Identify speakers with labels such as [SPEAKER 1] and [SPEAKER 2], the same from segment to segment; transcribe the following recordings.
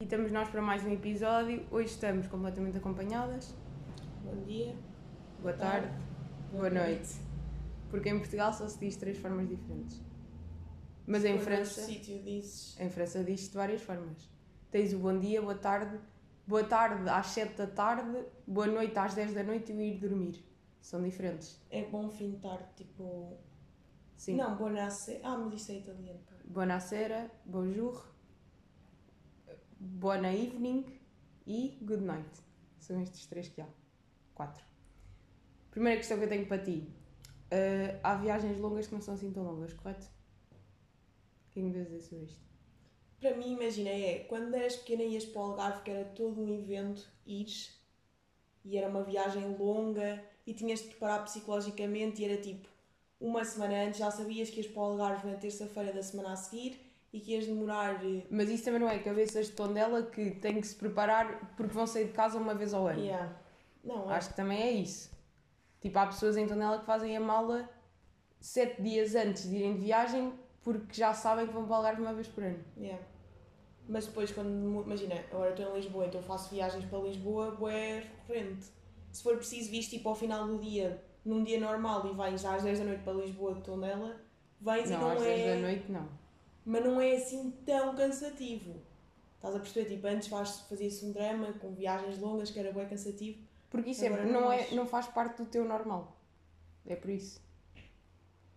[SPEAKER 1] E estamos nós para mais um episódio. Hoje estamos completamente acompanhadas.
[SPEAKER 2] Bom dia.
[SPEAKER 1] Boa tarde, boa noite. Porque em Portugal só se diz três formas diferentes. Mas em França,
[SPEAKER 2] sítio dizes.
[SPEAKER 1] em França diz de várias formas. Tens o bom dia, boa tarde, boa tarde às 7 da tarde, boa noite às 10 da noite e o ir dormir. São diferentes.
[SPEAKER 2] É bom fim de tarde, tipo.
[SPEAKER 1] Sim.
[SPEAKER 2] Não, buonasera. Ah, mas isto é italiano.
[SPEAKER 1] Buonasera, bonjour, buona evening e good night. São estes três que há. Quatro. Primeira questão que eu tenho para ti. Ah, há viagens longas que não são assim tão longas, correto? O que me dizer sobre isto?
[SPEAKER 2] Para mim, imagina, é quando eras pequena ias para o Algarve, que era todo um evento, ires e era uma viagem longa e tinhas de preparar psicologicamente e era tipo uma semana antes já sabias que ias para o Algarve na terça-feira da semana a seguir e que ias demorar. eh,
[SPEAKER 1] Mas isso também não é cabeças de tondela que têm que se preparar porque vão sair de casa uma vez ao ano.
[SPEAKER 2] Yeah. Não, é.
[SPEAKER 1] Acho que também é isso. Tipo, há pessoas em Tondela que fazem a mala sete dias antes de irem de viagem porque já sabem que vão para o Algarve uma vez por ano.
[SPEAKER 2] Yeah. Mas depois, quando. Imagina, agora estou em Lisboa, então faço viagens para Lisboa, é recorrente. Se for preciso, viste tipo ao final do dia, num dia normal, e vais às 10 da noite para Lisboa de Tondela, vens e
[SPEAKER 1] Não,
[SPEAKER 2] não
[SPEAKER 1] às
[SPEAKER 2] é.
[SPEAKER 1] 10 da noite não.
[SPEAKER 2] Mas não é assim tão cansativo. Estás a perceber? Tipo, antes faz- fazia-se um drama com viagens longas, que era bem cansativo.
[SPEAKER 1] Porque isso é, não,
[SPEAKER 2] não
[SPEAKER 1] é, não faz parte do teu normal. É por isso.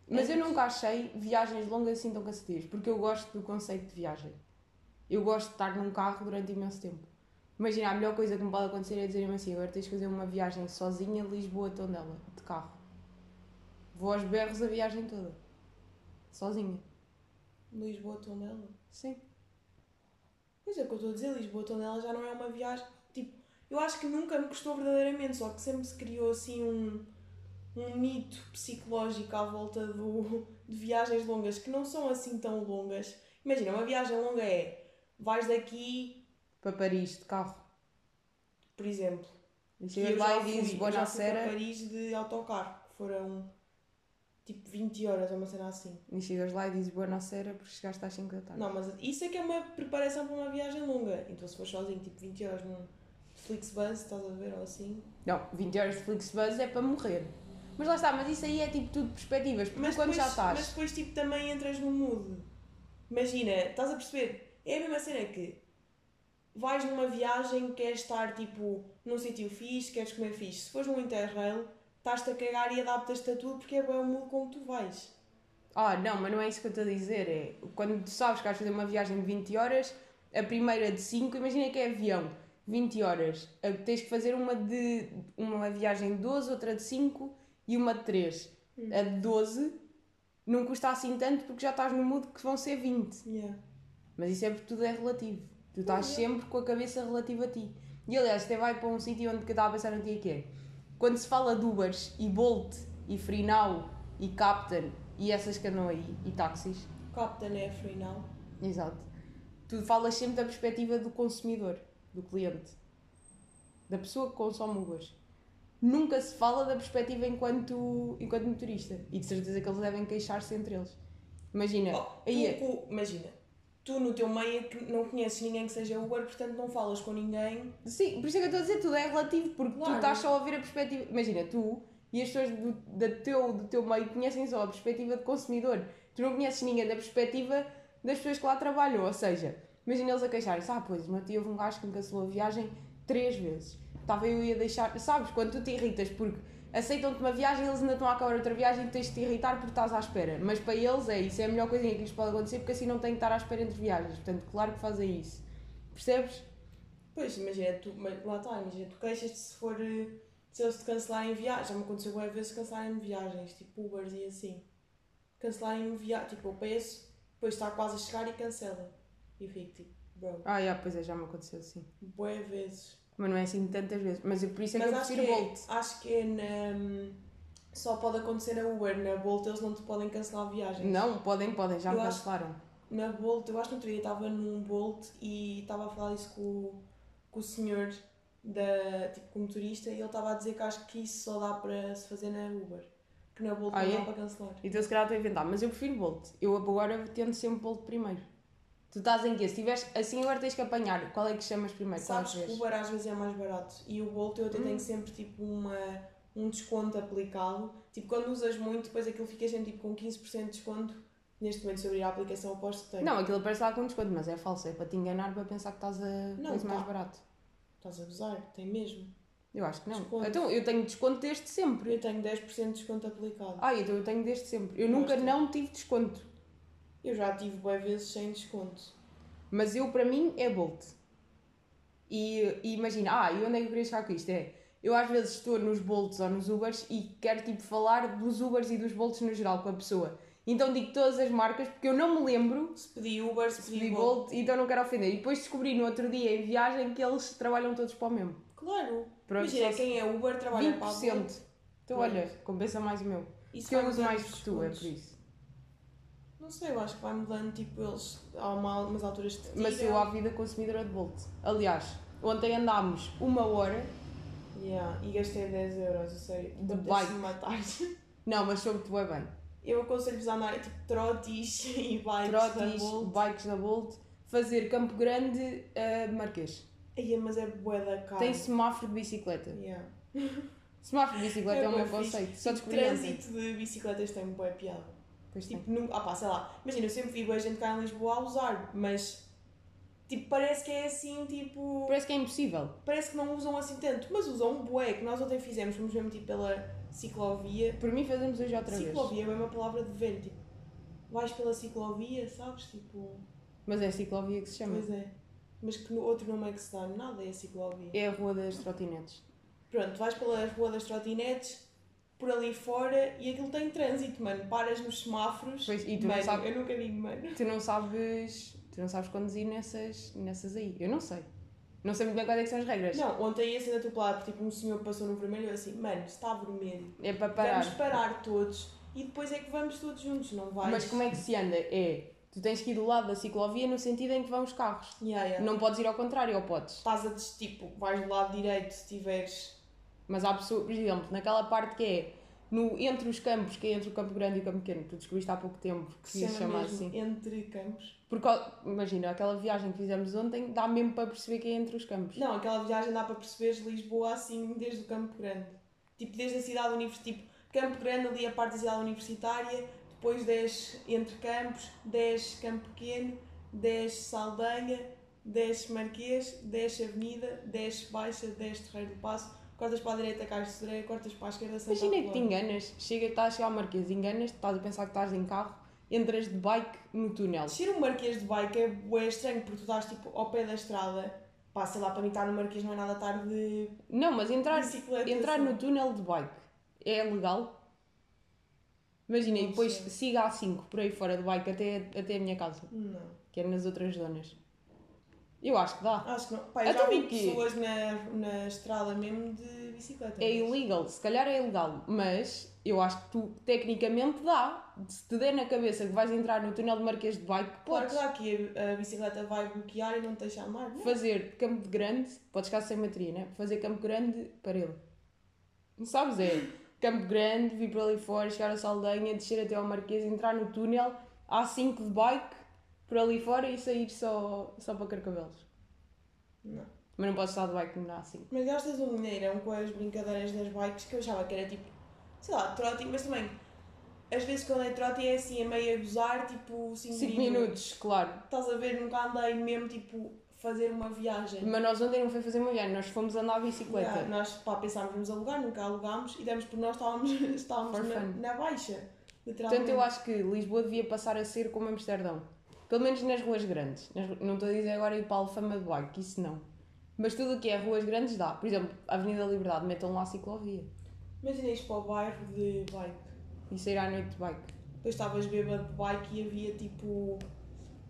[SPEAKER 1] Mas
[SPEAKER 2] É
[SPEAKER 1] eu
[SPEAKER 2] isso.
[SPEAKER 1] nunca achei viagens longas assim tão cansativas, porque eu gosto do conceito de viagem. Eu gosto de estar num carro durante imenso tempo. Imagina, a melhor coisa que me pode acontecer é dizer-me assim: agora tens de fazer uma viagem sozinha, Lisboa-Tondela, de carro. Vou aos berros a viagem toda. Sozinha.
[SPEAKER 2] Lisboa, Tondela.
[SPEAKER 1] Sim.
[SPEAKER 2] Pois é o que eu estou a dizer, Lisboa, Tondela já não é uma viagem. Tipo, eu acho que nunca me custou verdadeiramente, só que sempre se criou assim um, um mito psicológico à volta do, de viagens longas que não são assim tão longas. Imagina, uma viagem longa é vais daqui,
[SPEAKER 1] Para Paris, de carro.
[SPEAKER 2] por exemplo.
[SPEAKER 1] E chegas lá e dizes boa
[SPEAKER 2] já para. Paris de autocarro, foram tipo 20 horas ou uma cena assim.
[SPEAKER 1] E chegas lá e dizes boa cera porque chegaste às 5 da tarde.
[SPEAKER 2] Não, mas isso é que é uma preparação para uma viagem longa. Então se for sozinho, tipo 20 horas num Flixbus, estás a ver, ou assim.
[SPEAKER 1] Não, 20 horas de Flixbus é para morrer. Mas lá está, mas isso aí é tipo tudo perspectivas, porque
[SPEAKER 2] Mas
[SPEAKER 1] quando
[SPEAKER 2] depois,
[SPEAKER 1] já estás.
[SPEAKER 2] mas depois tipo, também entras no mood. Imagina, estás a perceber? É a mesma cena que vais numa viagem, queres estar tipo num sítio fixe, queres comer fixe. Se fores num Interrail, estás-te a cagar e adaptas-te a tudo porque é bem o mood como tu vais.
[SPEAKER 1] Ah, não, mas não é isso que eu estou a dizer. É quando sabes que vais fazer uma viagem de 20 horas, a primeira de 5, imagina que é avião, 20 horas. Tens que fazer uma de uma viagem de 12, outra de 5 e uma de 3. A de 12 não custa assim tanto porque já estás no mood que vão ser 20.
[SPEAKER 2] Yeah.
[SPEAKER 1] Mas isso é porque tudo é relativo. Tu estás
[SPEAKER 2] Uhum.
[SPEAKER 1] sempre com a cabeça relativa a ti. E aliás, até vai para um sítio onde eu estava a pensar no dia que é. Quando se fala de Ubers e Bolt e Freenow e Captain e essas que andam aí e táxis,
[SPEAKER 2] Captain é free now.
[SPEAKER 1] exato, tu falas sempre da perspectiva do consumidor, do cliente, da pessoa que consome Ubers. Nunca se fala da perspectiva enquanto, enquanto motorista. E de certeza que eles devem queixar-se entre eles. Imagina,
[SPEAKER 2] Oh, tu
[SPEAKER 1] aí é-
[SPEAKER 2] imagina, tu no teu meio é que não conheces ninguém que seja Uber, portanto não falas com ninguém.
[SPEAKER 1] Sim, por isso é que eu estou a dizer, tudo é relativo, porque tu
[SPEAKER 2] Claro.
[SPEAKER 1] estás só a ver a perspectiva. Imagina, tu e as pessoas do, da teu, do teu meio conhecem só a perspectiva de consumidor. Tu não conheces ninguém da perspectiva das pessoas que lá trabalham. Ou seja, imagina eles a queixarem-se: ah, pois, meu tio houve um gajo que me cancelou a viagem três vezes. Estava eu ia deixar. Sabes, quando tu te irritas porque aceitam-te uma viagem eles ainda estão a acabar outra viagem e tens de te irritar porque estás à espera. Mas para eles é isso, é a melhor coisinha que lhes pode acontecer porque assim não têm que estar à espera entre viagens. Portanto, claro que fazem isso. Percebes?
[SPEAKER 2] Pois, imagina, tu, mas lá está, imagina, tu queixas-te se for. eh, Se eles te cancelarem viagens. Já me aconteceu várias vezes cancelarem viagens, tipo Ubers e assim. Cancelarem viagens, tipo, eu peço, depois está quase a chegar e cancela. E eu fico tipo, bro,
[SPEAKER 1] Ah, yeah, pois é, já me aconteceu assim.
[SPEAKER 2] boé vezes.
[SPEAKER 1] Mas não é assim tantas vezes. Mas eu, por isso é que
[SPEAKER 2] Mas
[SPEAKER 1] eu
[SPEAKER 2] acho que,
[SPEAKER 1] prefiro
[SPEAKER 2] é,
[SPEAKER 1] Bolt.
[SPEAKER 2] acho que é na. Só pode acontecer na Uber, na Bolt eles não te podem cancelar viagens.
[SPEAKER 1] Não, podem, podem, já me
[SPEAKER 2] Eu acho-
[SPEAKER 1] cancelaram.
[SPEAKER 2] Na Bolt, eu acho que no outro dia estava num Bolt e estava a falar isso com, o- com o senhor da, tipo, como turista e ele estava a dizer que acho que isso só dá para se fazer na Uber. Que na Bolt
[SPEAKER 1] Ah,
[SPEAKER 2] não
[SPEAKER 1] é?
[SPEAKER 2] dá para cancelar.
[SPEAKER 1] Então se calhar estou a inventar, mas eu prefiro Bolt. Eu agora tento sempre Bolt primeiro. Tu estás em quê? Se tiveres assim, agora tens que apanhar. Qual é que chamas primeiro? É
[SPEAKER 2] Sabes
[SPEAKER 1] que
[SPEAKER 2] que o? Uber às vezes é mais barato e o Bolt eu até
[SPEAKER 1] Hum.
[SPEAKER 2] tenho sempre tipo uma, um desconto aplicado. Tipo, quando usas muito, depois aquilo fica sempre tipo com 15% de desconto. Neste momento, se eu abrir a aplicação, aposto que tem.
[SPEAKER 1] Não, aquilo parece lá com desconto, mas é falso. É para te enganar, para pensar que estás a
[SPEAKER 2] Não,
[SPEAKER 1] coisa mais
[SPEAKER 2] tá.
[SPEAKER 1] barato.
[SPEAKER 2] Estás a gozar, tem mesmo.
[SPEAKER 1] Eu acho que não.
[SPEAKER 2] Desconto.
[SPEAKER 1] Então, eu tenho desconto desde sempre.
[SPEAKER 2] Eu tenho 10% de desconto aplicado.
[SPEAKER 1] Ah, então eu tenho desde sempre. Eu nunca não tive desconto.
[SPEAKER 2] Eu já tive boas vezes sem desconto.
[SPEAKER 1] Mas eu, para mim, é Bolt. E, e imagina, ah, e onde é que eu queria chegar com isto? É, eu às vezes estou nos Bolts ou nos Ubers e quero tipo falar dos Ubers e dos Bolts no geral com a pessoa. Então digo todas as marcas porque eu não me lembro
[SPEAKER 2] Se pedi Uber, se
[SPEAKER 1] se
[SPEAKER 2] pedi
[SPEAKER 1] pedi
[SPEAKER 2] Bolt.
[SPEAKER 1] Bolt, então não quero ofender. E depois descobri no outro dia em viagem que eles trabalham todos para o mesmo.
[SPEAKER 2] Claro.
[SPEAKER 1] Pronto,
[SPEAKER 2] Imagina, quem é Uber trabalha para a
[SPEAKER 1] 20%.
[SPEAKER 2] Bolt.
[SPEAKER 1] Então
[SPEAKER 2] Pronto.
[SPEAKER 1] olha, compensa mais o meu.
[SPEAKER 2] Isso
[SPEAKER 1] Porque eu uso mais que tu, é por isso.
[SPEAKER 2] Não sei, eu acho que vai mudando, tipo, eles há uma, umas alturas que
[SPEAKER 1] Mas eu à vida consumidora de Bolt. Aliás, ontem andámos uma hora
[SPEAKER 2] Yeah, e gastei 10 euros, eu sei.
[SPEAKER 1] De bike.
[SPEAKER 2] matar.
[SPEAKER 1] Não, mas soube-te bem bem.
[SPEAKER 2] Eu aconselho-vos a andar tipo trotis e bikes
[SPEAKER 1] Trotis,
[SPEAKER 2] Bolt.
[SPEAKER 1] bikes da Bolt, fazer Campo Grande a Marquês.
[SPEAKER 2] Ia, mas é bué da cara.
[SPEAKER 1] Tem semáforo de bicicleta.
[SPEAKER 2] Yeah.
[SPEAKER 1] Semáforo de bicicleta é, o
[SPEAKER 2] bué
[SPEAKER 1] meu conceito. Só
[SPEAKER 2] Tipo,
[SPEAKER 1] descobri ontem.
[SPEAKER 2] trânsito de bicicletas tem bué piada.
[SPEAKER 1] Pois.
[SPEAKER 2] Tipo, nunca, ah pá, sei lá. Imagina, eu sempre vi bué gente cá em Lisboa a usar, mas tipo, parece que é assim, tipo.
[SPEAKER 1] Parece que é impossível.
[SPEAKER 2] Parece que não usam assim tanto, mas usam um bué, que nós ontem fizemos, fomos mesmo tipo pela ciclovia.
[SPEAKER 1] Por mim fazemos hoje outra vez.
[SPEAKER 2] ciclovia é a mesma palavra de velho, tipo, vais pela ciclovia, sabes? Tipo,
[SPEAKER 1] Mas é a ciclovia que se chama.
[SPEAKER 2] pois é. Mas que no outro nome é que se dá? Nada é a ciclovia.
[SPEAKER 1] É a rua das trotinetes.
[SPEAKER 2] Pronto, vais pela rua das trotinetes, por ali fora, e aquilo tem trânsito, mano. Paras nos semáforos.
[SPEAKER 1] Pois, e tu não
[SPEAKER 2] mano,
[SPEAKER 1] sabes-
[SPEAKER 2] eu nunca digo, mano.
[SPEAKER 1] Tu não sabes. Tu não sabes conduzir nessas, nessas aí. Eu não sei. Não sei muito bem quais é que são as regras.
[SPEAKER 2] Não, ontem ia sendo atropelado tipo um senhor passou no vermelho, eu assim, mano, está vermelho.
[SPEAKER 1] É para parar.
[SPEAKER 2] Vamos parar todos e depois é que vamos todos juntos, não vais.
[SPEAKER 1] Mas como é que se anda? É. Tu tens que ir do lado da ciclovia no sentido em que vão os carros.
[SPEAKER 2] Yeah, yeah.
[SPEAKER 1] Não podes ir ao contrário, ou podes.
[SPEAKER 2] Estás a tipo, vais do lado direito se tiveres.
[SPEAKER 1] Mas há pessoas, por exemplo, naquela parte que é no, entre os campos, que é entre o Campo Grande e o Campo Pequeno, tu descobriste há pouco tempo que se chama assim.
[SPEAKER 2] entre campos.
[SPEAKER 1] Porque, imagina, aquela viagem que fizemos ontem dá mesmo para perceber que é entre os campos.
[SPEAKER 2] Não, aquela viagem dá para perceberes Lisboa assim desde o Campo Grande. Tipo, desde a cidade universitária. Tipo, Campo Grande ali a parte da cidade universitária, depois desce entre campos, desce Campo Pequeno, desce Saldanha, desce Marquês, desce Avenida, desce Baixa, desce Terreiro do Passo, cortas para a direita Cais de Sereia, cortas para a esquerda Santa
[SPEAKER 1] Imagina que te enganas, chega, estás a chegar ao Marquês, enganas, estás a pensar que estás em carro, entras de bike no túnel.
[SPEAKER 2] Descer um Marquês de bike é bué estranho porque tu estás tipo ao pé da estrada. Pá, sei lá, para mim estar no Marquês não é nada tarde de
[SPEAKER 1] Não, mas entrar, entrar
[SPEAKER 2] assim.
[SPEAKER 1] no túnel de bike é legal? Imagina, e depois siga a 5 por aí fora de bike até, até a minha casa,
[SPEAKER 2] Não.
[SPEAKER 1] que é nas outras zonas. Eu acho que dá.
[SPEAKER 2] Acho que não. Pá, eu já vi pessoas na, na estrada mesmo de bicicleta.
[SPEAKER 1] É
[SPEAKER 2] mas-
[SPEAKER 1] ilegal, se calhar é ilegal, mas eu acho que tu tecnicamente dá. Se te der na cabeça que vais entrar no túnel de Marquês de bike,
[SPEAKER 2] Claro
[SPEAKER 1] podes
[SPEAKER 2] que dá que a, a bicicleta vai bloquear e não te deixa andar. Não.
[SPEAKER 1] fazer Campo de Grande, podes ficar sem bateria, né? Fazer Campo Grande para ele. Não sabes? É Campo Grande, vir para ali fora, chegar a Saldanha, descer até ao Marquês, entrar no túnel, A5 de bike, por ali fora e sair só, só para Carcavelos.
[SPEAKER 2] Não.
[SPEAKER 1] Mas não podes estar de bike no A5.
[SPEAKER 2] Mas gastas um dinheirão com as brincadeiras das bikes que eu achava que era tipo, sei lá, trote, mas também. Às vezes quando é trote é assim, a meio a gozar, tipo 5
[SPEAKER 1] 5
[SPEAKER 2] minutos.
[SPEAKER 1] claro.
[SPEAKER 2] Estás a ver, nunca andei mesmo tipo fazer uma viagem.
[SPEAKER 1] Mas nós ontem não foi fazer uma viagem, nós fomos andar a bicicleta.
[SPEAKER 2] Yeah, nós pá, pensámos vamos alugar, nunca alugámos e demos por nós estávamos, estávamos na, na baixa. Literalmente.
[SPEAKER 1] Portanto, eu acho que Lisboa devia passar a ser como Amsterdão. Pelo menos nas ruas grandes. Nas- não estou a dizer agora ir para a Alfama de bike, isso não. Mas tudo o que é ruas grandes dá. Por exemplo, a Avenida da Liberdade, metam lá a ciclovia.
[SPEAKER 2] Imagina isto para o bairro de bike.
[SPEAKER 1] E sair à noite de bike.
[SPEAKER 2] Depois estavas bêbado de bike e havia tipo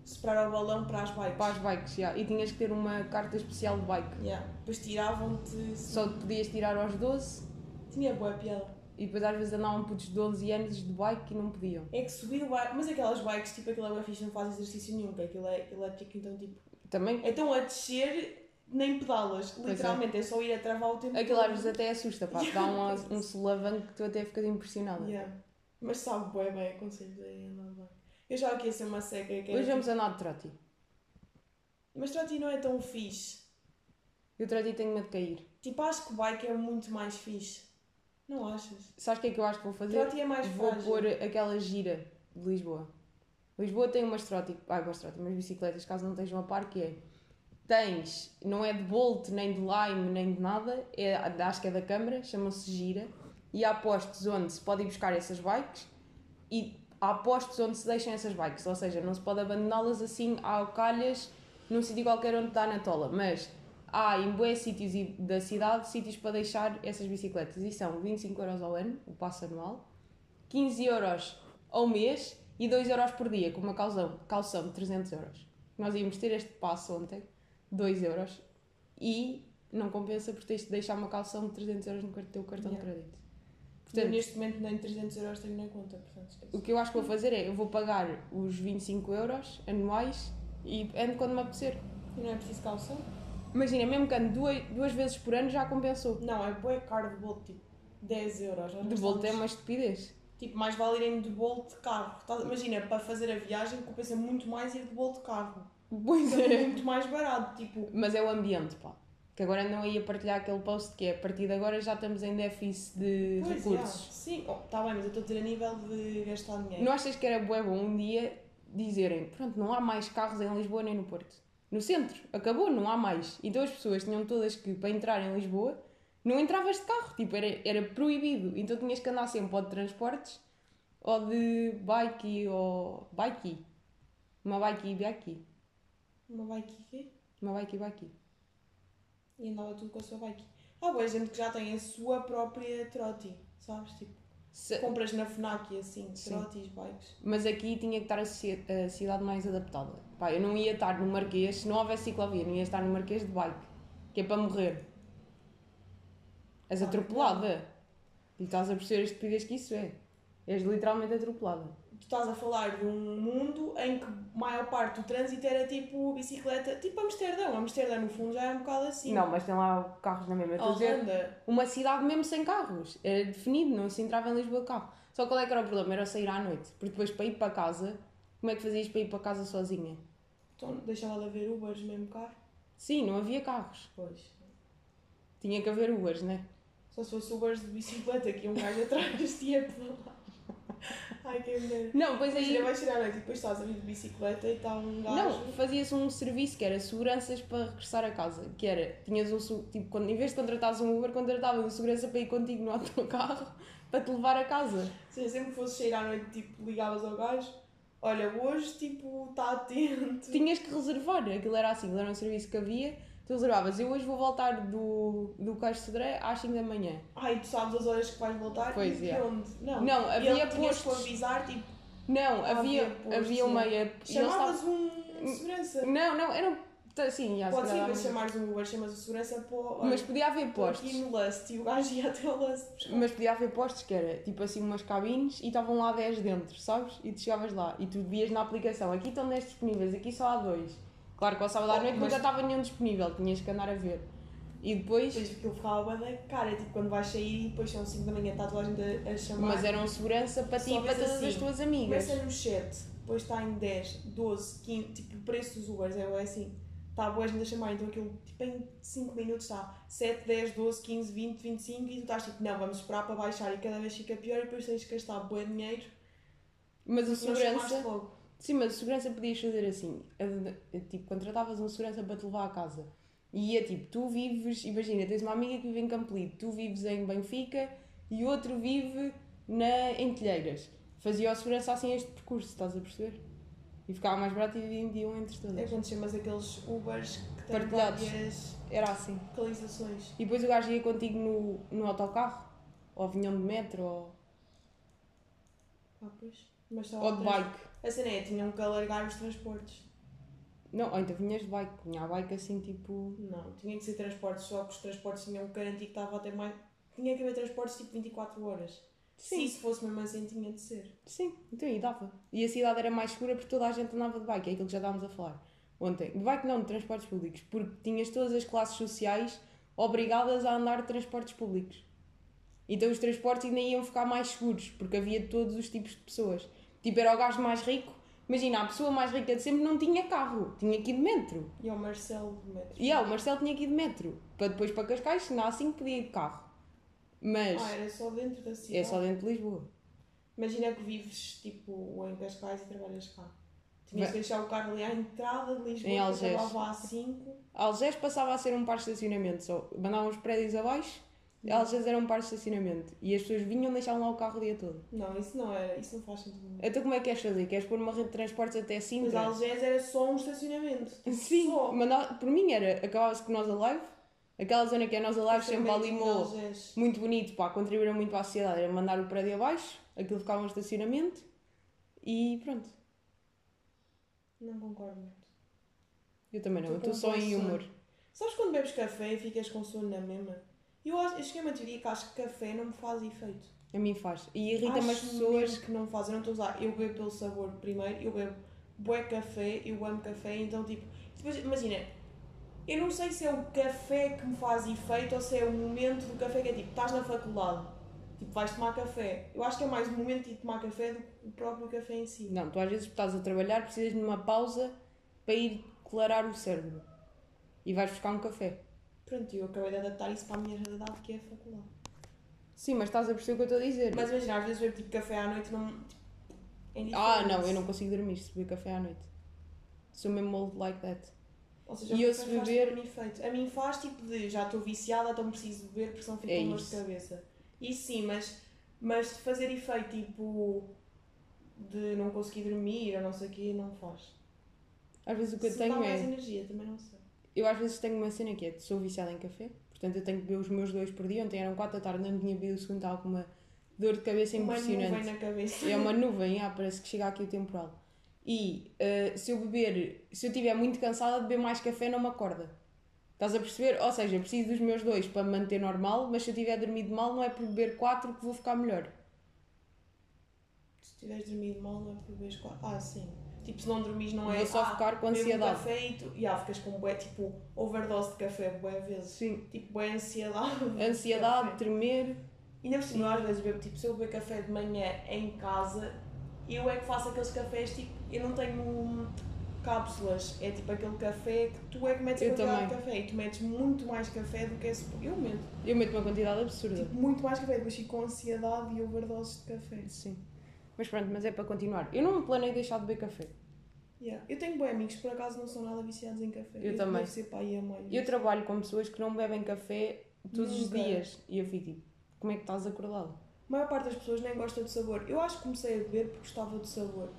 [SPEAKER 2] separar o balão para as bikes.
[SPEAKER 1] Para as bikes, já. E tinhas que ter uma carta especial de bike.
[SPEAKER 2] Yeah. Depois tiravam-te.
[SPEAKER 1] Só te podias tirar aos 12
[SPEAKER 2] Tinha boa piada.
[SPEAKER 1] E depois às vezes andavam putos de 12 anos de bike e não podiam.
[SPEAKER 2] É que subir o bike. Mas aquelas bikes, tipo aquilo é bem fixe, não faz exercício nenhum, que aquilo é elétrico, então tipo.
[SPEAKER 1] Também,
[SPEAKER 2] Então a descer nem pedalas.
[SPEAKER 1] é.
[SPEAKER 2] Literalmente é. só ir a travar o tempo.
[SPEAKER 1] aquilo às vezes até assusta, pá. Dá um, um solavanco que tu até ficas impressionada.
[SPEAKER 2] Yeah. Mas sabe bem, bem, aconselho a andar de bike. Eu já que ia ser uma seca que
[SPEAKER 1] Hoje vamos andar de trote.
[SPEAKER 2] Mas trotti não é tão fixe.
[SPEAKER 1] Eu trote tenho medo de cair.
[SPEAKER 2] Tipo, acho que bike é muito mais fixe. Não achas?
[SPEAKER 1] Sabes o que é que eu acho que vou fazer?
[SPEAKER 2] Trotti é mais
[SPEAKER 1] Vou
[SPEAKER 2] frágil.
[SPEAKER 1] pôr aquela gira de Lisboa. Lisboa tem umas trote, ah, umas trote, umas bicicletas, caso não estejam a par, que é tens, não é de Bolt, nem de Lime, nem de nada, é, acho que é da Câmara, chama-se Gira, e há postos onde se pode ir buscar essas bikes e há postos onde se deixam essas bikes, ou seja, não se pode abandoná-las assim ao calhas num sítio qualquer onde está na tola, mas há em bué sítios da cidade sítios para deixar essas bicicletas e são 25 euros ao ano, o passo anual, 15 euros ao mês e 2 euros por dia, com uma calção, calção de 300 euros. Nós íamos ter este passo ontem, 2 euros, e não compensa porque tens de deixar uma calção de 300 euros no teu cartão
[SPEAKER 2] Yeah.
[SPEAKER 1] de crédito.
[SPEAKER 2] Eu
[SPEAKER 1] Portanto,
[SPEAKER 2] neste momento nem 300 euros tenho na conta, portanto
[SPEAKER 1] o que eu acho que vou fazer é, eu vou pagar os 25 euros anuais e ando quando me apetecer.
[SPEAKER 2] E não é preciso calção?
[SPEAKER 1] Imagina, mesmo que ande duas, duas vezes por ano já compensou.
[SPEAKER 2] Não, é bué caro de Bolt, tipo 10 euros.
[SPEAKER 1] De volta é uma estupidez.
[SPEAKER 2] Tipo, mais vale irem de Bolt de carro. Imagina, para fazer a viagem compensa muito mais ir de Bolt de carro.
[SPEAKER 1] Pois
[SPEAKER 2] É
[SPEAKER 1] é.
[SPEAKER 2] muito mais barato, tipo...
[SPEAKER 1] Mas é o ambiente, pá. Que agora não ia partilhar aquele post que é a partir de agora já estamos em déficit de
[SPEAKER 2] Pois,
[SPEAKER 1] recursos.
[SPEAKER 2] yeah. Sim, oh, tá bem, mas eu estou a dizer a nível de gastar dinheiro.
[SPEAKER 1] Não achas que era bué bom um dia dizerem, pronto, não há mais carros em Lisboa nem no Porto? No centro, acabou, não há mais. Então as pessoas tinham todas que, para entrar em Lisboa, não entravas de carro, tipo, era, era proibido. Então tinhas que andar sempre ou de transportes, ou de bike, ou bike. Uma bike e bike.
[SPEAKER 2] Uma bike quê?
[SPEAKER 1] Uma bike e bike.
[SPEAKER 2] E andava tudo com a sua bike. Há boa gente que já tem a sua própria trotti, sabes? Tipo,
[SPEAKER 1] Se-
[SPEAKER 2] compras na FNAC e assim,
[SPEAKER 1] Sim.
[SPEAKER 2] trottis, bikes.
[SPEAKER 1] Mas aqui tinha que estar a, ci- a cidade mais adaptada. Pá, eu não ia estar no Marquês, se não houvesse ciclovia, não ia estar no Marquês de bike, que é para morrer. És
[SPEAKER 2] Ah,
[SPEAKER 1] atropelada. E estás a perceber a estupidez que isso é. És literalmente atropelada.
[SPEAKER 2] Tu estás a falar de um mundo em que a maior parte do trânsito era tipo bicicleta, tipo Amsterdão. Amsterdão no fundo já é um bocado assim.
[SPEAKER 1] Não, mas tem lá carros na mesma. Estou dizer, uma cidade mesmo sem carros. Era definido, não se entrava em Lisboa de carro. Só qual é que era o problema? Era sair à noite. Porque depois para ir para casa, como é que fazias para ir para casa sozinha?
[SPEAKER 2] Então deixava de haver Ubers mesmo carro.
[SPEAKER 1] Sim, não havia carros.
[SPEAKER 2] Pois.
[SPEAKER 1] Tinha que haver Ubers, né?
[SPEAKER 2] Só se fosse Ubers de bicicleta que um gajo atrás tinha a pedalar. Ai que merda.
[SPEAKER 1] Não, pois aí.
[SPEAKER 2] Imagina, vais tirar a noite e depois estás a vir de bicicleta e está um gajo.
[SPEAKER 1] Não, fazia-se um serviço que era seguranças para regressar a casa. Que era, tinhas um, tipo, quando, em vez de contratares um Uber, contratavas um segurança para ir contigo no autocarro para te levar a casa.
[SPEAKER 2] Se sempre fosse sair à noite, tipo, ligavas ao gajo, olha, hoje, tipo, está atento.
[SPEAKER 1] Tinhas que reservar, aquilo era assim, aquilo era um serviço que havia, tu reservavas. Eu hoje vou voltar do, do Cais de Sodré às 5 da manhã.
[SPEAKER 2] Ai, tu sabes as horas que vais voltar
[SPEAKER 1] Pois,
[SPEAKER 2] e
[SPEAKER 1] é.
[SPEAKER 2] onde? Não,
[SPEAKER 1] Não, havia postos.
[SPEAKER 2] avisar, tipo,
[SPEAKER 1] Não, havia,
[SPEAKER 2] Havia postos,
[SPEAKER 1] havia uma.
[SPEAKER 2] chamavas
[SPEAKER 1] estavam-
[SPEAKER 2] um segurança.
[SPEAKER 1] Não, não, era. Assim, já se
[SPEAKER 2] Pode ser, mas chamares um Uber, chamas o segurança para o.
[SPEAKER 1] Mas podia haver postos.
[SPEAKER 2] aqui no Lust e o gajo ia até ao Lust.
[SPEAKER 1] Mas podia haver postos que era tipo assim umas cabines e estavam lá 10 dentro, sabes? E tu chegavas lá e tu vias na aplicação, aqui estão 10 disponíveis, aqui só há dois. Claro que ao sábado à
[SPEAKER 2] Oh,
[SPEAKER 1] noite nunca estava nenhum disponível, tinhas que andar a ver. E depois,
[SPEAKER 2] Depois aquilo ficava bem da cara, tipo quando vais sair e depois são 5 da manhã, está toda a gente a, a chamar.
[SPEAKER 1] mas era um segurança para ti e para todas as
[SPEAKER 2] assim,
[SPEAKER 1] tuas amigas.
[SPEAKER 2] Começa no 7, depois está em 10, 12, 15, tipo o preço dos Ubers é assim. Está boa gente a chamar, então aquilo tipo em 5 minutos está 7, 10, 12, 15, 20, 25 e tu estás tipo, não, vamos esperar para baixar e cada vez fica pior e depois tens que gastar bué dinheiro.
[SPEAKER 1] Mas o
[SPEAKER 2] chamaste
[SPEAKER 1] segurança. Sim, mas segurança podias fazer assim, a- a- tipo, contratavas um segurança para te levar a casa. E ia tipo, tu vives, imagina, tens uma amiga que vive em Campolide, tu vives em Benfica e outro vive na, em Telheiras. Fazia o segurança assim este percurso, estás a perceber? E ficava mais barato e dividiam entre
[SPEAKER 2] É
[SPEAKER 1] todas.
[SPEAKER 2] quando chamas aqueles Ubers que têm
[SPEAKER 1] Partilhados.
[SPEAKER 2] várias
[SPEAKER 1] Era assim.
[SPEAKER 2] localizações.
[SPEAKER 1] E depois o gajo ia contigo no, no autocarro, ou vinham de metro, ou,
[SPEAKER 2] Ah, pois. Mas só
[SPEAKER 1] ou de
[SPEAKER 2] trans-
[SPEAKER 1] bike.
[SPEAKER 2] A cena é, tinham que alargar os transportes.
[SPEAKER 1] Não, ou então vinhas de bike, vinha a bike assim tipo.
[SPEAKER 2] Não, tinha que ser transportes, só que os transportes tinham que garantir que estava até mais. Tinha que haver transportes tipo 24 horas. Se
[SPEAKER 1] Sim,
[SPEAKER 2] isso fosse mesmo assim, tinha de ser.
[SPEAKER 1] sim, então aí dava. E a cidade era mais segura porque toda a gente andava de bike, é aquilo que já estávamos a falar ontem. De bike não, de transportes públicos, porque tinhas todas as classes sociais obrigadas a andar de transportes públicos. Então os transportes ainda iam ficar mais seguros, porque havia todos os tipos de pessoas. Tipo, era o gajo mais rico, Imagina, a pessoa mais rica de sempre não tinha carro, tinha que ir de metro.
[SPEAKER 2] E ao Marcelo de metro.
[SPEAKER 1] E ah, o Marcelo tinha que ir de metro. Para depois para Cascais, não assim podia ir de carro. Mas
[SPEAKER 2] Ah, era só dentro da cidade.
[SPEAKER 1] é só dentro de Lisboa.
[SPEAKER 2] Imagina que vives tipo em Cascais e trabalhas cá. Tinhas que deixar o carro ali à entrada de Lisboa,
[SPEAKER 1] Em
[SPEAKER 2] que
[SPEAKER 1] Algés.
[SPEAKER 2] acabava às 5.
[SPEAKER 1] Algés passava a ser um parque de estacionamento, só mandavam os prédios abaixo,
[SPEAKER 2] Hum.
[SPEAKER 1] Algés era um parque de estacionamento. E as pessoas vinham e deixavam lá o carro o dia todo.
[SPEAKER 2] Não, isso não era, isso não faz sentido. nenhum.
[SPEAKER 1] Então como é que queres fazer? Queres pôr uma rede de transportes até
[SPEAKER 2] Mas
[SPEAKER 1] Sintra?
[SPEAKER 2] Algés era só um estacionamento.
[SPEAKER 1] Sim,
[SPEAKER 2] Só.
[SPEAKER 1] manda- por mim era, acabava-se com nós Alive, aquela zona que é nós Alive, sempre ali
[SPEAKER 2] Estacionamento
[SPEAKER 1] mo-
[SPEAKER 2] de Algés.
[SPEAKER 1] muito bonito, pá, contribuíram muito para a sociedade, era mandar o prédio abaixo, aquilo ficava um estacionamento e pronto.
[SPEAKER 2] Não concordo muito.
[SPEAKER 1] Eu também não, eu
[SPEAKER 2] Estou
[SPEAKER 1] estou
[SPEAKER 2] com
[SPEAKER 1] só em humor.
[SPEAKER 2] Sabes quando bebes café e ficas com sono na mesma? Eu, acho, eu cheguei a uma teoria que acho que café não me faz efeito.
[SPEAKER 1] A mim faz. E irrita-me as pessoas.
[SPEAKER 2] que não faz. Eu não estou a usar. Eu bebo pelo sabor primeiro, eu bebo bué café, eu amo café, então tipo. Depois, imagina, eu não sei se é o café que me faz efeito ou se é o momento do café que é tipo, estás na faculdade, tipo, vais tomar café. Eu acho que é mais o momento de tomar café do que o próprio café em si.
[SPEAKER 1] Não, tu às vezes estás a trabalhar, precisas de uma pausa para ir clarar o cérebro. E vais buscar um café.
[SPEAKER 2] Pronto, eu acabei de adaptar isso para a minha realidade, que é a faculdade.
[SPEAKER 1] Sim, mas estás a perceber o que eu estou a dizer.
[SPEAKER 2] Mas imagina, às vezes bebo tipo café à noite não. É
[SPEAKER 1] Ah, não, eu não consigo dormir se beber café à noite. Sou mesmo mold like that.
[SPEAKER 2] Ou seja,
[SPEAKER 1] E eu se
[SPEAKER 2] faz
[SPEAKER 1] beber-
[SPEAKER 2] tipo um efeito. A mim faz tipo de já estou viciada, então preciso beber porque senão fico
[SPEAKER 1] É
[SPEAKER 2] com dor de cabeça. Isso sim, mas, mas de fazer efeito tipo de não conseguir dormir ou não sei o quê, não faz.
[SPEAKER 1] Às vezes o que eu
[SPEAKER 2] Se dá
[SPEAKER 1] tenho
[SPEAKER 2] mais
[SPEAKER 1] é.
[SPEAKER 2] energia, também não sei.
[SPEAKER 1] Eu às vezes tenho uma cena que é, sou viciada em café, portanto eu tenho que beber os meus dois por dia. Ontem eram 4 da tarde, não tinha bebido o segundo, estava com uma dor de cabeça
[SPEAKER 2] Uma
[SPEAKER 1] impressionante.
[SPEAKER 2] nuvem na cabeça.
[SPEAKER 1] É uma nuvem, ah, parece que chega aqui o temporal. E eh, se eu beber, se eu estiver muito cansada, beber mais café não me acorda. Estás a perceber? Ou seja, eu preciso dos meus dois para me manter normal, mas se eu tiver dormido mal, não é por beber quatro que vou ficar melhor.
[SPEAKER 2] Se tiveres dormido mal, não é por beberes quatro. Ah, sim. Tipo, se não dormires, não é.
[SPEAKER 1] Vou só
[SPEAKER 2] ah,
[SPEAKER 1] ficar com
[SPEAKER 2] bebo um
[SPEAKER 1] ansiedade.
[SPEAKER 2] café e tu. E ah, ficas com bué, tipo, overdose de café, bué vezes.
[SPEAKER 1] Sim.
[SPEAKER 2] Tipo, bué ansiedade. de
[SPEAKER 1] Ansiedade, tremer.
[SPEAKER 2] E ainda por cima, às vezes bebo, tipo, se eu beber café de manhã em casa, eu é que faço aqueles cafés, tipo, eu não tenho cápsulas, é tipo aquele café que tu é que metes
[SPEAKER 1] Eu
[SPEAKER 2] quantidade
[SPEAKER 1] também.
[SPEAKER 2] de café e tu metes muito mais café do que esse. Eu meto,
[SPEAKER 1] Eu meto uma quantidade absurda.
[SPEAKER 2] tipo, muito mais café, depois fico com ansiedade e overdoses de café.
[SPEAKER 1] Sim. Mas pronto, mas é para continuar. Eu não me planeio deixar de beber café.
[SPEAKER 2] Yeah. Eu tenho bons amigos por acaso não são nada viciados em café.
[SPEAKER 1] Eu também.
[SPEAKER 2] Deve ser aí a mais.
[SPEAKER 1] Eu trabalho com pessoas que não bebem café todos os
[SPEAKER 2] Nunca.
[SPEAKER 1] dias. E eu fico tipo, como é que estás acordado?
[SPEAKER 2] A maior parte das pessoas nem gosta do sabor. Eu acho que comecei a beber porque gostava do sabor.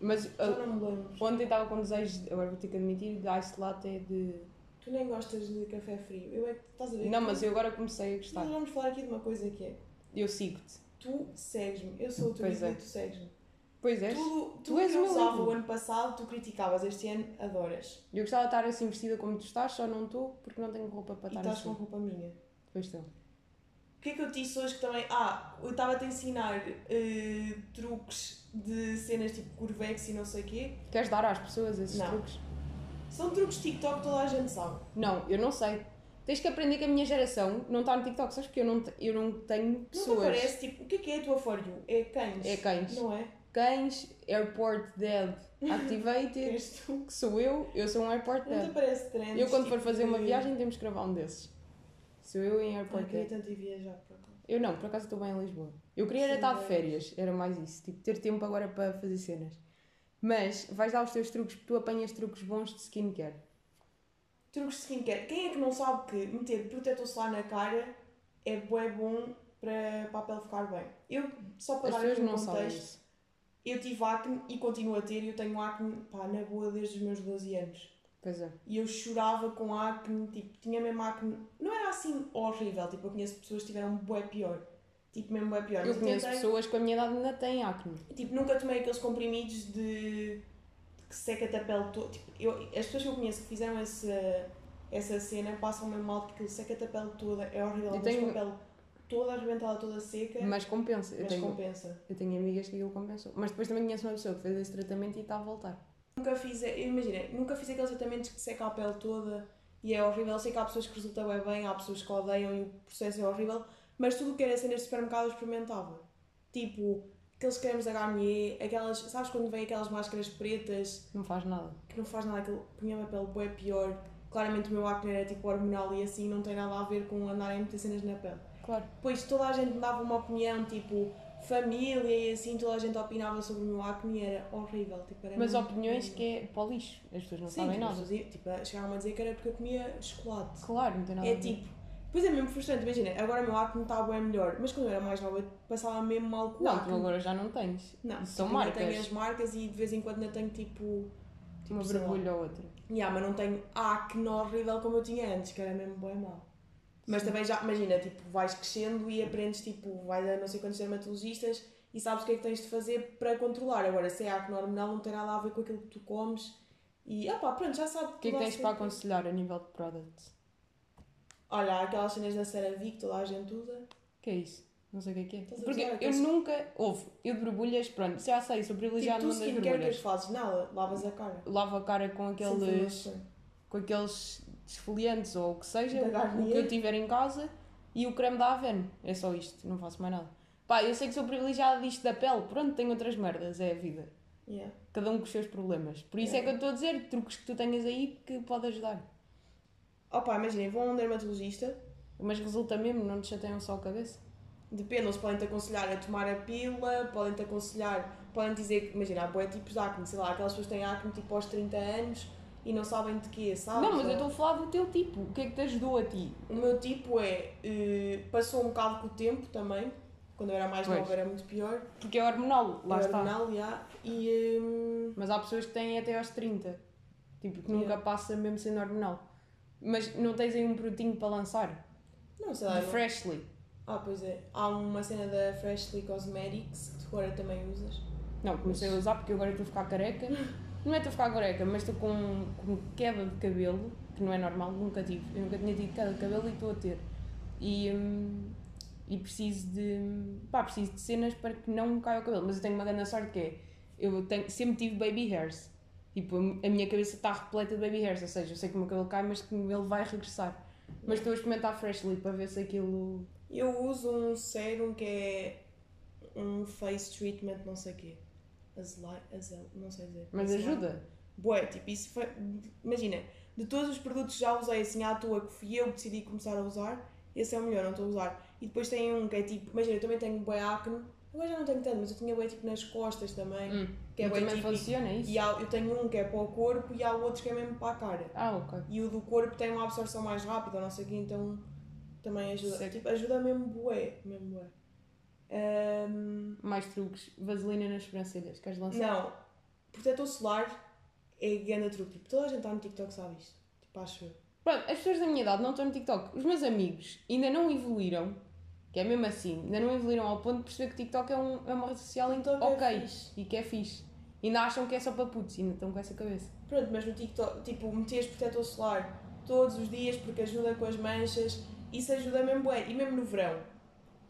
[SPEAKER 1] Mas
[SPEAKER 2] Já
[SPEAKER 1] ah,
[SPEAKER 2] não me lembro.
[SPEAKER 1] ontem estava com desejo, de- agora vou ter que admitir, de ice latte de.
[SPEAKER 2] Tu nem gostas de café frio. Eu é que estás a ver?
[SPEAKER 1] Não, mas eu agora comecei a gostar.
[SPEAKER 2] Nós vamos falar aqui de uma coisa que é.
[SPEAKER 1] Eu sigo-te.
[SPEAKER 2] Tu segues-me, eu sou o teu
[SPEAKER 1] Pois
[SPEAKER 2] amigo
[SPEAKER 1] é.
[SPEAKER 2] e tu segues-me.
[SPEAKER 1] Pois és.
[SPEAKER 2] Tudo,
[SPEAKER 1] Tu
[SPEAKER 2] tudo
[SPEAKER 1] és
[SPEAKER 2] que eu
[SPEAKER 1] o
[SPEAKER 2] usava ano passado, tu criticavas. Este ano, adoras.
[SPEAKER 1] Eu gostava de estar assim vestida como tu estás, só não estou porque não tenho roupa para
[SPEAKER 2] E
[SPEAKER 1] estar
[SPEAKER 2] estás
[SPEAKER 1] assim.
[SPEAKER 2] com roupa minha.
[SPEAKER 1] Pois estou.
[SPEAKER 2] O que é que eu te disse hoje que também... Ah, eu estava-te a ensinar eh, truques de cenas tipo curvex e não sei o quê.
[SPEAKER 1] Queres dar às pessoas esses
[SPEAKER 2] Não.
[SPEAKER 1] truques?
[SPEAKER 2] São truques TikTok que toda a gente sabe.
[SPEAKER 1] Não, eu não sei. Tens que aprender que a minha geração não está no TikTok, sabes? Porque eu não, eu não tenho
[SPEAKER 2] Não te
[SPEAKER 1] pessoas.
[SPEAKER 2] aparece, tipo, o que é que é a tua For You? É cães.
[SPEAKER 1] É cães.
[SPEAKER 2] Não é?
[SPEAKER 1] Cães, Airport Dead Activated, que sou eu, eu sou um Airport
[SPEAKER 2] Não te
[SPEAKER 1] Dead.
[SPEAKER 2] aparece trends.
[SPEAKER 1] Eu quando for
[SPEAKER 2] tipo,
[SPEAKER 1] fazer uma
[SPEAKER 2] de-
[SPEAKER 1] viagem temos que gravar um desses. Sou eu em
[SPEAKER 2] Ai,
[SPEAKER 1] Airport
[SPEAKER 2] queria
[SPEAKER 1] Dead.
[SPEAKER 2] tanto ir viajar para cá.
[SPEAKER 1] Eu não, por acaso estou bem em Lisboa. Eu queria
[SPEAKER 2] Sim,
[SPEAKER 1] estar de
[SPEAKER 2] bem.
[SPEAKER 1] férias, era mais isso. Tipo, ter tempo agora para fazer cenas. Mas vais dar os teus truques, tu apanhas truques bons de skincare.
[SPEAKER 2] Truques de skincare. Quem é que não sabe que meter protetor solar na cara é bué bom para, para a pele ficar bem? Eu, só para
[SPEAKER 1] As
[SPEAKER 2] dar um contexto, eu tive acne e continuo a ter. e Eu tenho acne, pá, na boa desde os meus 12 anos.
[SPEAKER 1] Pois é.
[SPEAKER 2] E eu chorava com acne, tipo, tinha mesmo acne. Não era assim horrível, tipo, eu conheço pessoas que tiveram bué pior. Tipo, mesmo bué pior.
[SPEAKER 1] Eu
[SPEAKER 2] Mas
[SPEAKER 1] conheço
[SPEAKER 2] tentei-
[SPEAKER 1] pessoas que a minha idade ainda têm acne.
[SPEAKER 2] Tipo, nunca tomei aqueles comprimidos de que seca-te a pele toda. Tipo, eu, as pessoas que eu conheço que fizeram essa, essa cena passam mesmo mal porque aquilo seca-te a pele toda, é horrível.
[SPEAKER 1] Eu
[SPEAKER 2] Mas
[SPEAKER 1] tenho-
[SPEAKER 2] a pele toda arrebentada, toda seca, mas,
[SPEAKER 1] Mas compensa. Eu tenho,
[SPEAKER 2] compensa.
[SPEAKER 1] eu tenho amigas que aquilo compensou. Mas depois também conheço uma pessoa que fez esse tratamento e está a voltar.
[SPEAKER 2] Nunca fiz, imagina, nunca fiz aqueles tratamentos que seca a pele toda e é horrível. Eu sei que há pessoas que resultam bem, bem, há pessoas que odeiam e o processo é horrível, mas tudo o que era cenas de supermercado eu experimentava. Tipo, aqueles cremes da Garnier, aquelas, sabes quando vem aquelas máscaras pretas
[SPEAKER 1] Não faz nada.
[SPEAKER 2] que não faz nada, aquilo punha-me a pele bué pior. Claramente o meu acne era tipo hormonal e assim não tem nada a ver com andarem a meter cenas na pele.
[SPEAKER 1] Claro.
[SPEAKER 2] Depois toda a gente me dava uma opinião, tipo, família e assim, toda a gente opinava sobre o meu acne e era horrível. Tipo, era
[SPEAKER 1] Mas opiniões
[SPEAKER 2] horrível.
[SPEAKER 1] que é para o lixo. As pessoas não
[SPEAKER 2] Sim,
[SPEAKER 1] sabem
[SPEAKER 2] tipo,
[SPEAKER 1] nada.
[SPEAKER 2] as pessoas, tipo, chegavam a dizer que era porque eu comia chocolate.
[SPEAKER 1] Claro, não tem nada
[SPEAKER 2] É
[SPEAKER 1] a ver.
[SPEAKER 2] tipo, depois é mesmo frustrante, imagina, agora o meu acne está bem melhor, mas quando eu era mais nova passava mesmo mal com o
[SPEAKER 1] Não, tu
[SPEAKER 2] acne.
[SPEAKER 1] agora já não tens.
[SPEAKER 2] Não,
[SPEAKER 1] São
[SPEAKER 2] tipo, ainda
[SPEAKER 1] marcas.
[SPEAKER 2] tenho as marcas e de vez em quando ainda tenho tipo. tipo
[SPEAKER 1] Uma
[SPEAKER 2] sei lá.
[SPEAKER 1] borbulha ou outra.
[SPEAKER 2] Yeah, mas não tenho acne horrível como eu tinha antes, que era mesmo bem mau. Mas também já, imagina, tipo, vais crescendo e aprendes, tipo, vais a não sei quantos dermatologistas e sabes o que é que tens de fazer para controlar. Agora, se é acne hormonal, não tem nada a ver com aquilo que tu comes. E, opá, pronto, já sabe.
[SPEAKER 1] O que é que tens para aconselhar a nível de products?
[SPEAKER 2] Olha, há aquelas cenas da CeraVe que toda a gente usa.
[SPEAKER 1] Que é isso? Não sei o que é que é.
[SPEAKER 2] Estás a
[SPEAKER 1] Porque
[SPEAKER 2] usar
[SPEAKER 1] eu
[SPEAKER 2] aqueles-
[SPEAKER 1] nunca. Houve. Eu de borbulhas, pronto, já sei, sou
[SPEAKER 2] Tipo,
[SPEAKER 1] privilegiado
[SPEAKER 2] tu
[SPEAKER 1] no mundo das
[SPEAKER 2] skincare, o que é
[SPEAKER 1] borbulhas.
[SPEAKER 2] que fazes? Nada, lavas a cara.
[SPEAKER 1] Lavo a cara com aqueles. com aqueles desfoliantes ou o que seja,
[SPEAKER 2] Da
[SPEAKER 1] o, o que eu tiver em casa e o creme da Aven. É só isto, não faço mais nada. Pá, eu sei que sou privilegiada disto da pele, pronto, tenho outras merdas, é a vida.
[SPEAKER 2] Yeah.
[SPEAKER 1] Cada um com os seus problemas. Por isso é,
[SPEAKER 2] É.
[SPEAKER 1] que eu estou a dizer, truques que tu tenhas aí que pode ajudar.
[SPEAKER 2] Opa, imaginem, vão a um dermatologista,
[SPEAKER 1] Mas resulta mesmo, não te chateiam só a cabeça.
[SPEAKER 2] depende, eles podem te aconselhar a tomar a pílula, podem te aconselhar, podem dizer que, imagina, há boé tipos de acne, sei lá, aquelas pessoas têm acne tipo aos 30 anos e não sabem de quê, sabes?
[SPEAKER 1] não, mas eu
[SPEAKER 2] Ou-
[SPEAKER 1] estou a falar do teu tipo. O que é que te ajudou a ti?
[SPEAKER 2] O meu tipo é, eh, passou um bocado com o tempo também, quando eu era mais
[SPEAKER 1] Pois.
[SPEAKER 2] nova era muito pior,
[SPEAKER 1] Porque é hormonal, lá
[SPEAKER 2] era
[SPEAKER 1] está.
[SPEAKER 2] hormonal, já, e... hum,
[SPEAKER 1] Mas há pessoas que têm até aos 30. Tipo, que nunca
[SPEAKER 2] Yeah.
[SPEAKER 1] passa mesmo sendo hormonal. Mas não tens aí um produtinho para lançar?
[SPEAKER 2] não sei lá,
[SPEAKER 1] De Freshly.
[SPEAKER 2] Ah, pois é. Há uma cena da Freshly Cosmetics que tu agora também usas.
[SPEAKER 1] Não, comecei a usar porque agora estou a ficar careca. Não é estou a ficar careca, mas estou com, com queda de cabelo, que não é normal, nunca tive. Eu nunca tinha tido queda de cabelo e estou a ter. E, hum, e preciso de. pá, preciso de cenas para que não me caia o cabelo. Mas eu tenho uma grande sorte que é. Eu tenho, sempre tive baby hairs. Tipo, a minha cabeça está repleta de baby hairs, ou seja, eu sei que o meu cabelo cai, mas que ele vai regressar. Mas estou a experimentar Freshly para ver se aquilo.
[SPEAKER 2] Eu uso um sérum que é um face treatment, não sei o quê. Azel, azel, não sei dizer.
[SPEAKER 1] Mas
[SPEAKER 2] Azelai.
[SPEAKER 1] ajuda.
[SPEAKER 2] Bué, tipo, isso foi. Imagina, de todos os produtos que já usei assim à toa, que fui eu que decidi começar a usar, esse é o melhor, não estou a usar. E depois tem um que é tipo, imagina, eu também tenho bué acne, agora já não tenho tanto, mas eu tinha bué tipo nas costas também,
[SPEAKER 1] Hum.
[SPEAKER 2] que é bué
[SPEAKER 1] também
[SPEAKER 2] típico.
[SPEAKER 1] funciona isso?
[SPEAKER 2] E há, eu tenho um que é para o corpo e há outros que é mesmo para a cara.
[SPEAKER 1] Ah, ok.
[SPEAKER 2] E o do corpo tem uma absorção mais rápida, não sei o quê, então também ajuda. Tipo, ajuda mesmo bué, mesmo bué. Ahm,
[SPEAKER 1] Mais truques. Vaselina nas sobrancelhas. Queres lançar?
[SPEAKER 2] não, protetor solar é grande truque. Tipo, toda a gente está no TikTok sabe isto. Tipo, acho eu.
[SPEAKER 1] Pronto, as pessoas da minha idade não estão no TikTok. Os meus amigos ainda não evoluíram, que é mesmo assim, ainda não evoluíram ao ponto de perceber que TikTok é, um, é uma rede social então,
[SPEAKER 2] é
[SPEAKER 1] ok
[SPEAKER 2] fixe.
[SPEAKER 1] e que é fixe. Ainda acham que é só para putos, ainda estão com essa cabeça.
[SPEAKER 2] Pronto, mas no TikTok, tipo, metias protetor solar todos os dias porque ajuda com as manchas. Isso ajuda mesmo bué. E mesmo no verão.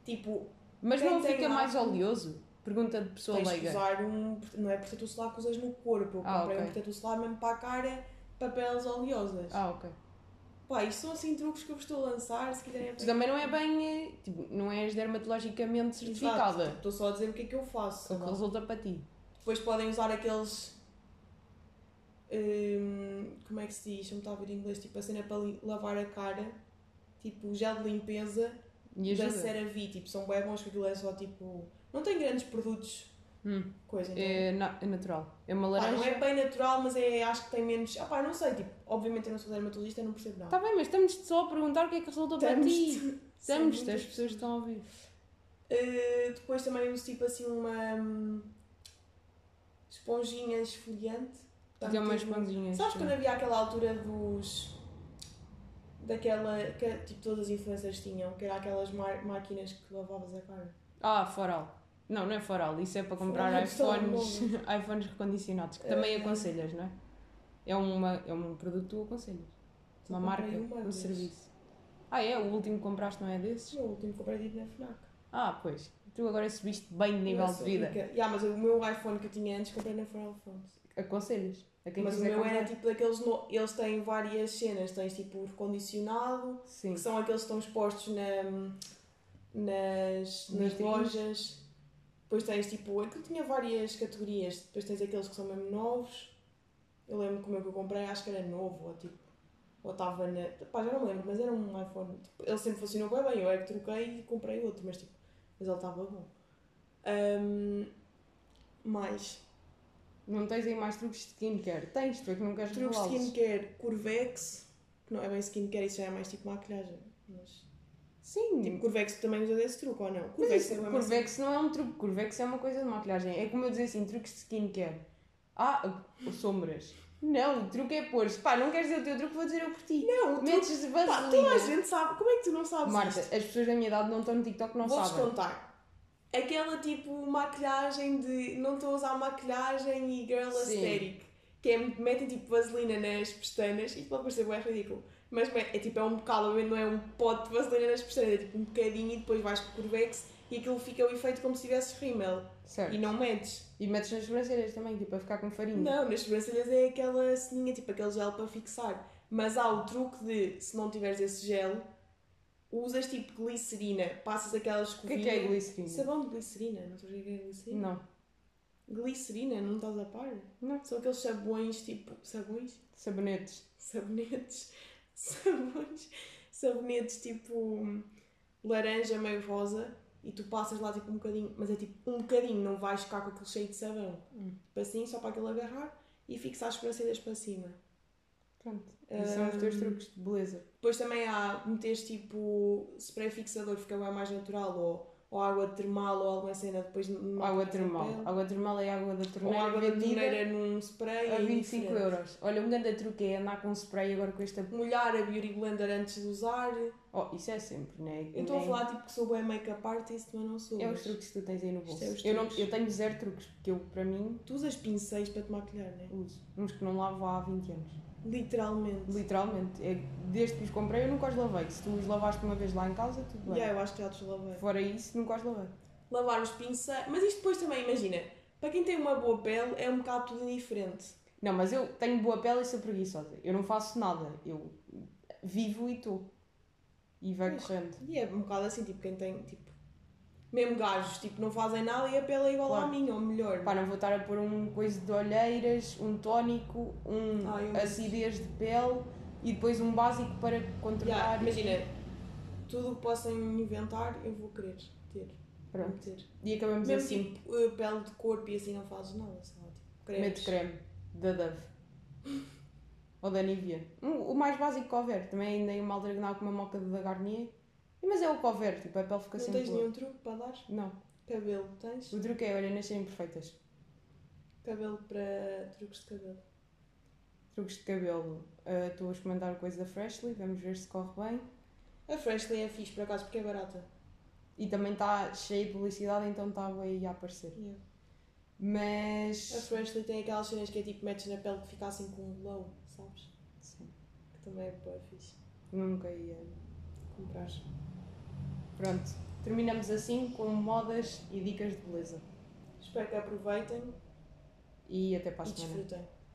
[SPEAKER 2] Tipo,
[SPEAKER 1] Mas não fica mais
[SPEAKER 2] acne-
[SPEAKER 1] oleoso? Pergunta de pessoa
[SPEAKER 2] tens
[SPEAKER 1] leiga.
[SPEAKER 2] usar um. Não é protetor solar que usas no corpo. Eu
[SPEAKER 1] Ah,
[SPEAKER 2] comprei
[SPEAKER 1] ok.
[SPEAKER 2] um protetor solar mesmo para a cara, para peles oleosas.
[SPEAKER 1] Ah, ok.
[SPEAKER 2] Pá, isto são assim truques que eu vos estou a lançar, se quiserem
[SPEAKER 1] também não é bem, eh, tipo, não és dermatologicamente certificada.
[SPEAKER 2] Exato, Estou só a dizer o que é que eu faço.
[SPEAKER 1] O que resulta para ti.
[SPEAKER 2] Depois podem usar aqueles. hum, como é que se diz? Não está a ver em inglês. Tipo a cena para lavar a cara. Tipo gel de limpeza
[SPEAKER 1] E
[SPEAKER 2] da. CeraVe. Tipo, são bem bons porque aquilo é só tipo. Não tem grandes produtos.
[SPEAKER 1] Hum,
[SPEAKER 2] Coisa. Então,
[SPEAKER 1] é, na- é natural. É uma
[SPEAKER 2] Pá,
[SPEAKER 1] laranja.
[SPEAKER 2] não é bem natural, mas é, acho que tem menos. Ah, pá, não sei. Tipo, obviamente eu não sou dermatologista, não percebo nada.
[SPEAKER 1] Tá bem, mas estamos só a perguntar o que é que resulta para
[SPEAKER 2] Estamos-
[SPEAKER 1] ti.
[SPEAKER 2] são
[SPEAKER 1] Estamos,
[SPEAKER 2] muitas
[SPEAKER 1] as pessoas estão a ouvir.
[SPEAKER 2] Uh, depois também uso tipo assim uma hum, esponjinha esfoliante. para
[SPEAKER 1] Tem umas
[SPEAKER 2] meter no-
[SPEAKER 1] esponjinhas.
[SPEAKER 2] Sabes quando havia aquela altura dos. daquela. que tipo todas as influencers tinham, que era aquelas máquinas que lavavas a cara.
[SPEAKER 1] Ah, foral. Não, não é foral. Isso é para comprar iPhones, iPhones recondicionados, que também
[SPEAKER 2] Eh.
[SPEAKER 1] aconselhas, não é? É, uma, é um produto que tu aconselhas. Uma marca,
[SPEAKER 2] uma
[SPEAKER 1] um
[SPEAKER 2] vez.
[SPEAKER 1] serviço. Ah, é? O último que compraste não é desses?
[SPEAKER 2] O último que comprei tipo na FNAC.
[SPEAKER 1] Ah, pois. Tu agora subiste bem de nível
[SPEAKER 2] Eu
[SPEAKER 1] de vida.
[SPEAKER 2] rica. Yeah, mas o meu iPhone que eu tinha antes comprei na Foral Phones.
[SPEAKER 1] Aconselhas.
[SPEAKER 2] Mas o meu
[SPEAKER 1] comprar.
[SPEAKER 2] era tipo daqueles. No... Eles têm várias cenas. Tens tipo recondicionado,
[SPEAKER 1] Sim.
[SPEAKER 2] que são aqueles que estão expostos na, nas, nas
[SPEAKER 1] Vitrines.
[SPEAKER 2] lojas. Depois tens tipo, aquilo tinha várias categorias. Depois tens aqueles que são mesmo novos. Eu lembro como é que eu comprei, acho que era novo, ou tipo, ou estava na. Pá, já não me lembro, mas era um iPhone. Tipo, ele sempre funcionou bem bem, eu é que troquei e comprei outro, mas tipo, mas ele estava bom. Ahm, mais.
[SPEAKER 1] Não tens aí mais truques de skincare? Tens, tu é que não queres
[SPEAKER 2] Truques de skincare, Curvex, que não é bem skincare, isso já é mais tipo maquilhagem. Mas,
[SPEAKER 1] Sim,
[SPEAKER 2] tipo, Curvex também usa desse truque ou não? Curvex
[SPEAKER 1] isso,
[SPEAKER 2] é
[SPEAKER 1] Curvex não é um truque, Curvex é uma coisa de maquilhagem. É como eu dizer assim, truques de skincare. Ah, sombras. Não, o truque é pôr Pá, não queres dizer o teu truque, vou dizer eu por ti.
[SPEAKER 2] Não, o truque.
[SPEAKER 1] de
[SPEAKER 2] Pá, toda a
[SPEAKER 1] vaselina.
[SPEAKER 2] gente sabe. Como é que tu não sabes
[SPEAKER 1] Marta,
[SPEAKER 2] isto?
[SPEAKER 1] as pessoas da minha idade não estão no TikTok, não
[SPEAKER 2] Vou-te
[SPEAKER 1] sabem.
[SPEAKER 2] contar. Aquela tipo maquilhagem de não estou a usar maquilhagem e girl
[SPEAKER 1] Sim.
[SPEAKER 2] aesthetic. Que é, metem tipo vaselina nas pestanas. Isto pode parecer bem ridículo. Mas bem, é tipo, é um bocado, não é um pote de vaselina nas pestanas. É tipo um bocadinho e depois vais com o Curvex e aquilo fica o efeito como se tivesses rímel.
[SPEAKER 1] Certo.
[SPEAKER 2] E não metes.
[SPEAKER 1] E metes nas sobrancelhas também, tipo, a ficar com farinha.
[SPEAKER 2] Não, nas sobrancelhas é aquela ceninha, tipo aquele gel para fixar. Mas há o truque de, se não tiveres esse gel, usas tipo glicerina. Passas aquela
[SPEAKER 1] O que é
[SPEAKER 2] escovinha.
[SPEAKER 1] que é glicerina?
[SPEAKER 2] Sabão de glicerina, não estou a dizer o que é glicerina?
[SPEAKER 1] Não.
[SPEAKER 2] Glicerina, não estás a par?
[SPEAKER 1] Não.
[SPEAKER 2] São aqueles sabões tipo. Sabões?
[SPEAKER 1] Sabonetes.
[SPEAKER 2] Sabonetes. Sabões. Sabonetes tipo. laranja meio rosa e tu passas lá tipo um bocadinho, mas é tipo um bocadinho, não vais ficar com aquele cheio de sabão.
[SPEAKER 1] Hum.
[SPEAKER 2] Tipo assim, só para aquele agarrar e fixar as sobrancelhas para cima.
[SPEAKER 1] Pronto. Esses são os teus truques de beleza.
[SPEAKER 2] Depois também há meteres tipo spray fixador, fica bem mais natural, ou, ou água termal ou alguma cena depois numa
[SPEAKER 1] Água termal.
[SPEAKER 2] pele.
[SPEAKER 1] Água termal é água da
[SPEAKER 2] Ou
[SPEAKER 1] torneira.
[SPEAKER 2] água da torneira num spray
[SPEAKER 1] a
[SPEAKER 2] é
[SPEAKER 1] 25
[SPEAKER 2] diferente.
[SPEAKER 1] euros. Olha, um grande truque é andar com um spray agora com esta.
[SPEAKER 2] Molhar a beauty blender antes de usar.
[SPEAKER 1] Oh, isso é sempre, né?
[SPEAKER 2] Eu estou a
[SPEAKER 1] Nem-
[SPEAKER 2] falar tipo que sou bem make-up artist, mas não sou.
[SPEAKER 1] É os truques que tu tens aí no bolso.
[SPEAKER 2] É
[SPEAKER 1] eu, não, eu tenho zero truques, porque eu, para mim,
[SPEAKER 2] Tu usas pincéis para te maquilhar, né?
[SPEAKER 1] uso. Uns que não lavo há 20 anos.
[SPEAKER 2] Literalmente.
[SPEAKER 1] Literalmente. É, desde que os comprei, eu nunca os lavei. Se tu os lavaste uma vez lá em casa, tudo bem.
[SPEAKER 2] Yeah, eu acho que já te lavei.
[SPEAKER 1] Fora isso, nunca os lavei.
[SPEAKER 2] Lavar os pincéis. Mas isto depois também, imagina, para quem tem uma boa pele é um bocado tudo indiferente.
[SPEAKER 1] Não, mas eu tenho boa pele e sou preguiçosa. Eu não faço nada. Eu vivo e estou. E vai
[SPEAKER 2] Pois.
[SPEAKER 1] correndo.
[SPEAKER 2] E é um bocado assim, tipo, quem tem, tipo, mesmo gajos, tipo, não fazem nada e a pele é igual
[SPEAKER 1] Claro.
[SPEAKER 2] à minha, ou melhor.
[SPEAKER 1] Pá, não vou estar a pôr um coisa de olheiras, um tónico, um
[SPEAKER 2] eu
[SPEAKER 1] acidez de pele e depois um básico para controlar.
[SPEAKER 2] Yeah, imagina, tudo o que possam inventar, eu vou querer ter.
[SPEAKER 1] Pronto.
[SPEAKER 2] ter.
[SPEAKER 1] E acabamos
[SPEAKER 2] Mesmo
[SPEAKER 1] assim.
[SPEAKER 2] tipo, eh, pele de corpo e assim não fazes nada, sei lá, tipo, cremes.
[SPEAKER 1] Mete creme da Dove. Ou da Nivea. O mais básico que houver. Também andei uma andava com uma moca da Garnier. Mas é o que houver, tipo, a pele fica
[SPEAKER 2] Não
[SPEAKER 1] sempre
[SPEAKER 2] tens
[SPEAKER 1] boa.
[SPEAKER 2] nenhum truque para dar?
[SPEAKER 1] Não.
[SPEAKER 2] Cabelo, tens?
[SPEAKER 1] O truque é, olha, nascerem perfeitas.
[SPEAKER 2] Cabelo para truques de cabelo.
[SPEAKER 1] Truques de cabelo. Ah, Estou a experimentar coisa da Freshly, vamos ver se corre bem.
[SPEAKER 2] A Freshly é fixe, por acaso, porque é barata.
[SPEAKER 1] E também está cheio de publicidade, então está aí a aparecer.
[SPEAKER 2] Yeah.
[SPEAKER 1] Mas.
[SPEAKER 2] A Freshly tem aquelas cenas que é tipo, metes na pele que fica assim com um glow, sabes?
[SPEAKER 1] Sim,
[SPEAKER 2] Que também é boa fixe.
[SPEAKER 1] nunca ia.
[SPEAKER 2] Comprar.
[SPEAKER 1] Pronto, terminamos assim com modas e dicas de beleza.
[SPEAKER 2] Espero que aproveitem
[SPEAKER 1] E até para a
[SPEAKER 2] e
[SPEAKER 1] semana.
[SPEAKER 2] desfrutem.